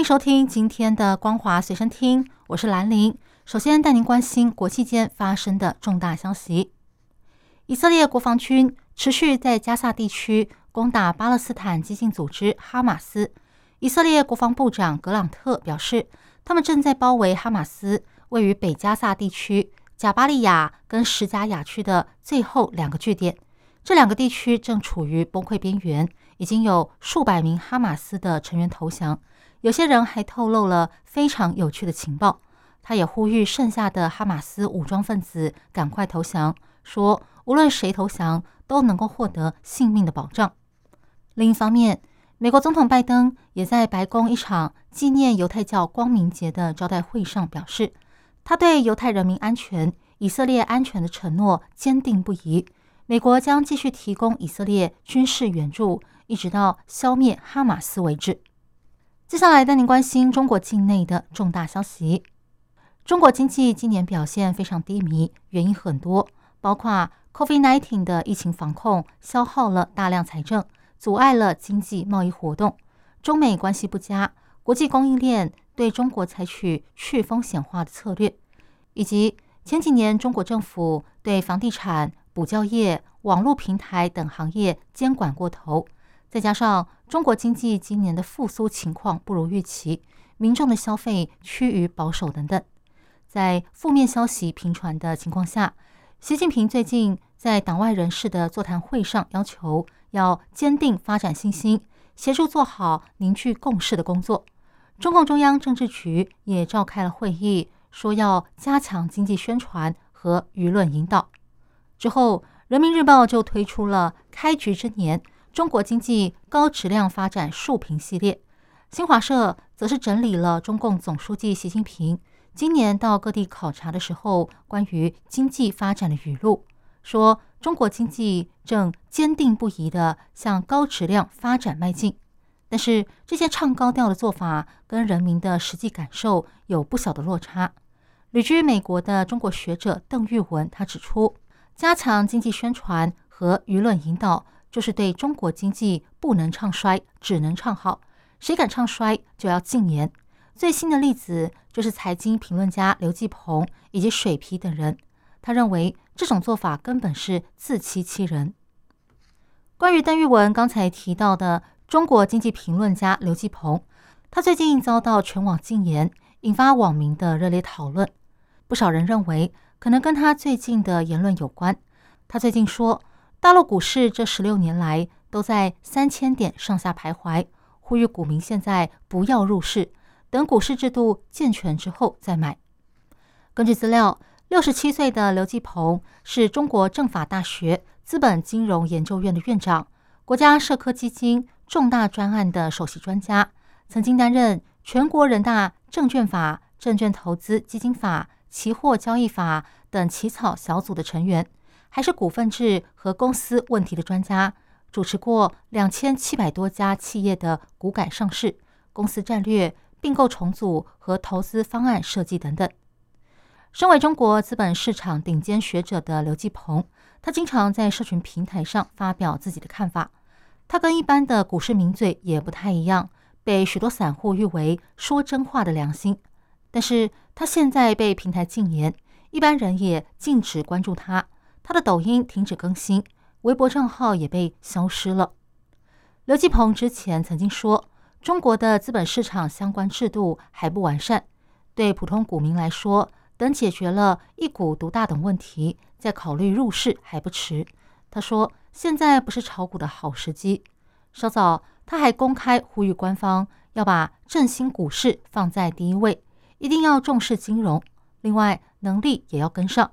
欢迎收听今天的《光华随身听》，我是兰玲。首先带您关心国际间发生的重大消息。以色列国防军持续在加萨地区攻打巴勒斯坦激进组织哈马斯。以色列国防部长格朗特表示，他们正在包围哈马斯位于北加萨地区贾巴利亚跟什加雅区的最后两个据点。这两个地区正处于崩溃边缘，已经有数百名哈马斯的成员投降。有些人还透露了非常有趣的情报。他也呼吁剩下的哈马斯武装分子赶快投降，说。无论谁投降，都能够获得性命的保障。另一方面，美国总统拜登也在白宫一场纪念犹太教光明节的招待会上表示，他对犹太人民安全、以色列安全的承诺坚定不移。美国将继续提供以色列军事援助，一直到消灭哈马斯为止。接下来带您关心中国境内的重大消息。中国经济今年表现非常低迷，原因很多，包括。COVID-19 的疫情防控消耗了大量财政，阻碍了经济贸易活动。中美关系不佳，国际供应链对中国采取去风险化的策略，以及前几年中国政府对房地产、补教业、网络平台等行业监管过头，再加上中国经济今年的复苏情况不如预期，民众的消费趋于保守等等，在负面消息频传的情况下。习近平最近在党外人士的座谈会上要求，要坚定发展信心，协助做好凝聚共识的工作。中共中央政治局也召开了会议，说要加强经济宣传和舆论引导。之后，人民日报就推出了“开局之年，中国经济高质量发展竖屏”系列。新华社则是整理了中共总书记习近平。今年到各地考察的时候，关于经济发展的语录说，中国经济正坚定不移地向高质量发展迈进。但是，这些唱高调的做法跟人民的实际感受有不小的落差。旅居美国的中国学者邓玉文他指出，加强经济宣传和舆论引导，就是对中国经济不能唱衰，只能唱好。谁敢唱衰，就要禁言。最新的例子就是财经评论家刘继鹏以及水皮等人，他认为这种做法根本是自欺欺人。关于邓玉文刚才提到的中国经济评论家刘继鹏，他最近遭到全网禁言，引发网民的热烈讨论。不少人认为可能跟他最近的言论有关。他最近说，大陆股市这十六年来都在三千点上下徘徊，呼吁股民现在不要入市。等股市制度健全之后再买。根据资料，六十七岁的刘继鹏是中国政法大学资本金融研究院的院长，国家社科基金重大专案的首席专家，曾经担任全国人大证券法、证券投资基金法、期货交易法等起草小组的成员，还是股份制和公司问题的专家，主持过两千七百多家企业的股改上市、公司战略。并购重组和投资方案设计等等。身为中国资本市场顶尖学者的刘继鹏，他经常在社群平台上发表自己的看法。他跟一般的股市名嘴也不太一样，被许多散户誉为说真话的良心。但是他现在被平台禁言，一般人也禁止关注他。他的抖音停止更新，微博账号也被消失了。刘继鹏之前曾经说。中国的资本市场相关制度还不完善，对普通股民来说，等解决了一股独大等问题，再考虑入市还不迟。他说：“现在不是炒股的好时机。”稍早，他还公开呼吁官方要把振兴股市放在第一位，一定要重视金融，另外能力也要跟上。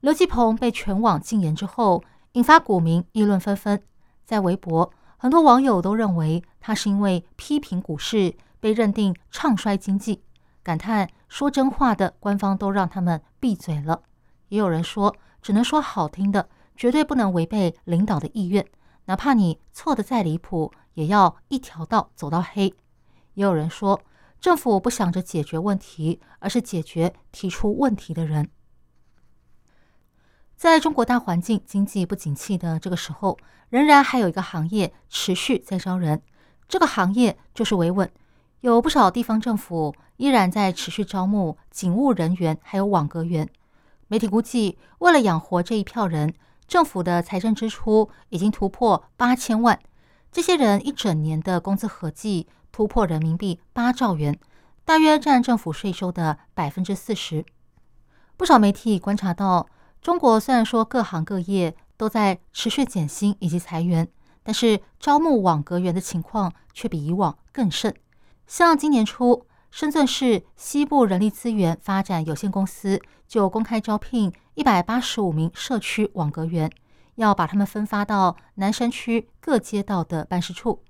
刘继鹏被全网禁言之后，引发股民议论纷纷，在微博。很多网友都认为他是因为批评股市被认定唱衰经济，感叹说真话的官方都让他们闭嘴了。也有人说，只能说好听的，绝对不能违背领导的意愿，哪怕你错的再离谱，也要一条道走到黑。也有人说，政府不想着解决问题，而是解决提出问题的人。在中国大环境经济不景气的这个时候，仍然还有一个行业持续在招人，这个行业就是维稳。有不少地方政府依然在持续招募警务人员，还有网格员。媒体估计，为了养活这一票人，政府的财政支出已经突破八千万。这些人一整年的工资合计突破人民币八兆元，大约占政府税收的百分之四十。不少媒体观察到。中国虽然说各行各业都在持续减薪以及裁员，但是招募网格员的情况却比以往更甚。像今年初，深圳市西部人力资源发展有限公司就公开招聘一百八十五名社区网格员，要把他们分发到南山区各街道的办事处。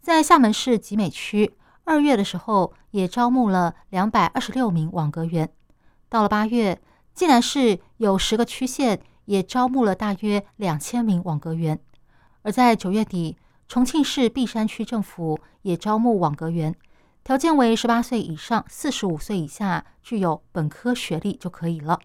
在厦门市集美区，二月的时候也招募了两百二十六名网格员。到了八月。竟然是有十个区县也招募了大约两千名网格员，而在九月底，重庆市璧山区政府也招募网格员，条件为十八岁以上、四十五岁以下，具有本科学历就可以了。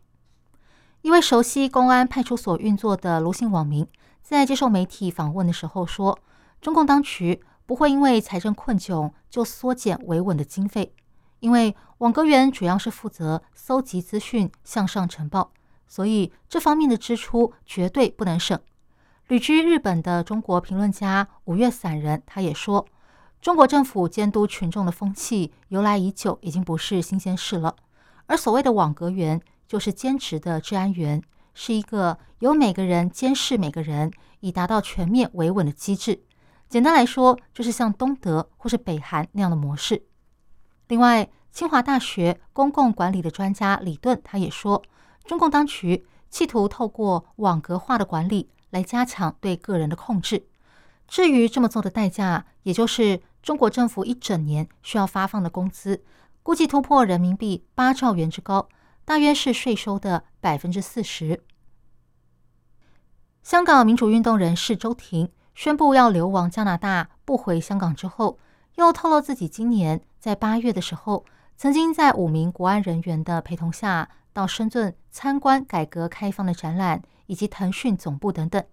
一位熟悉公安派出所运作的卢姓网民在接受媒体访问的时候说：“中共当局不会因为财政困窘就缩减维稳的经费。”因为网格员主要是负责搜集资讯、向上呈报，所以这方面的支出绝对不能省。旅居日本的中国评论家五月散人他也说，中国政府监督群众的风气由来已久，已经不是新鲜事了。而所谓的网格员，就是兼职的治安员，是一个由每个人监视每个人，以达到全面维稳的机制。简单来说，就是像东德或是北韩那样的模式。另外，清华大学公共管理的专家李顿他也说，中共当局企图透过网格化的管理来加强对个人的控制。至于这么做的代价，也就是中国政府一整年需要发放的工资，估计突破人民币八兆元之高，大约是税收的百分之四十。香港民主运动人士周婷宣布要流亡加拿大，不回香港之后。又透露自己今年在八月的时候，曾经在五名国安人员的陪同下，到深圳参观改革开放的展览，以及腾讯总部等等，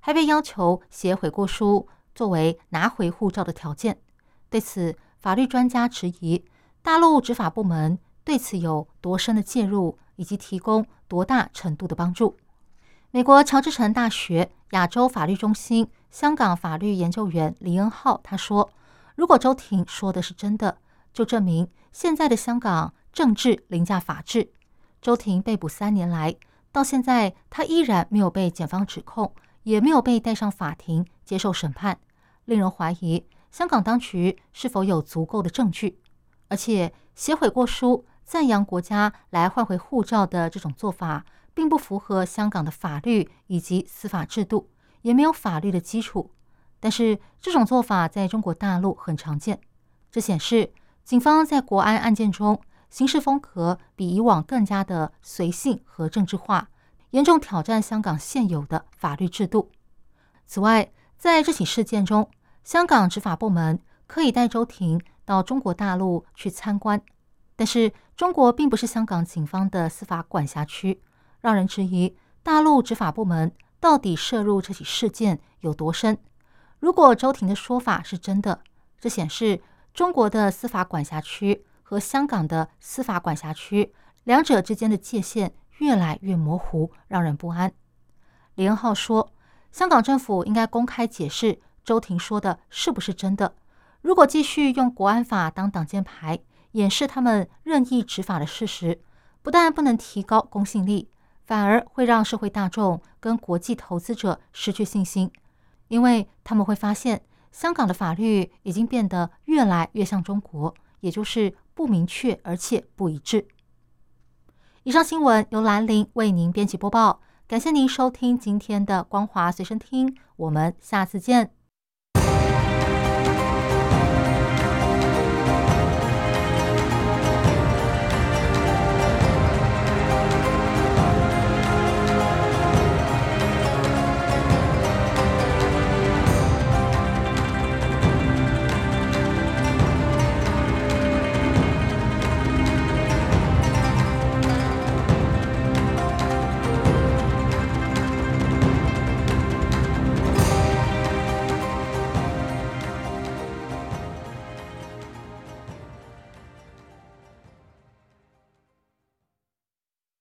还被要求写悔过书作为拿回护照的条件。对此，法律专家质疑大陆执法部门对此有多深的介入，以及提供多大程度的帮助。美国乔治城大学亚洲法律中心香港法律研究员李恩浩他说。如果周婷说的是真的，就证明现在的香港政治凌驾法治。周婷被捕三年来，到现在他依然没有被检方指控，也没有被带上法庭接受审判，令人怀疑香港当局是否有足够的证据。而且写悔过书赞扬国家来换回护照的这种做法，并不符合香港的法律以及司法制度，也没有法律的基础。但是这种做法在中国大陆很常见，这显示警方在国安案件中行事风格比以往更加的随性和政治化，严重挑战香港现有的法律制度。此外，在这起事件中，香港执法部门可以带周婷到中国大陆去参观，但是中国并不是香港警方的司法管辖区，让人质疑大陆执法部门到底涉入这起事件有多深。如果周婷的说法是真的，这显示中国的司法管辖区和香港的司法管辖区两者之间的界限越来越模糊，让人不安。李恩浩说：“香港政府应该公开解释周婷说的是不是真的。如果继续用国安法当挡箭牌，掩饰他们任意执法的事实，不但不能提高公信力，反而会让社会大众跟国际投资者失去信心。”因为他们会发现，香港的法律已经变得越来越像中国，也就是不明确而且不一致。以上新闻由兰陵为您编辑播报，感谢您收听今天的光华随身听，我们下次见。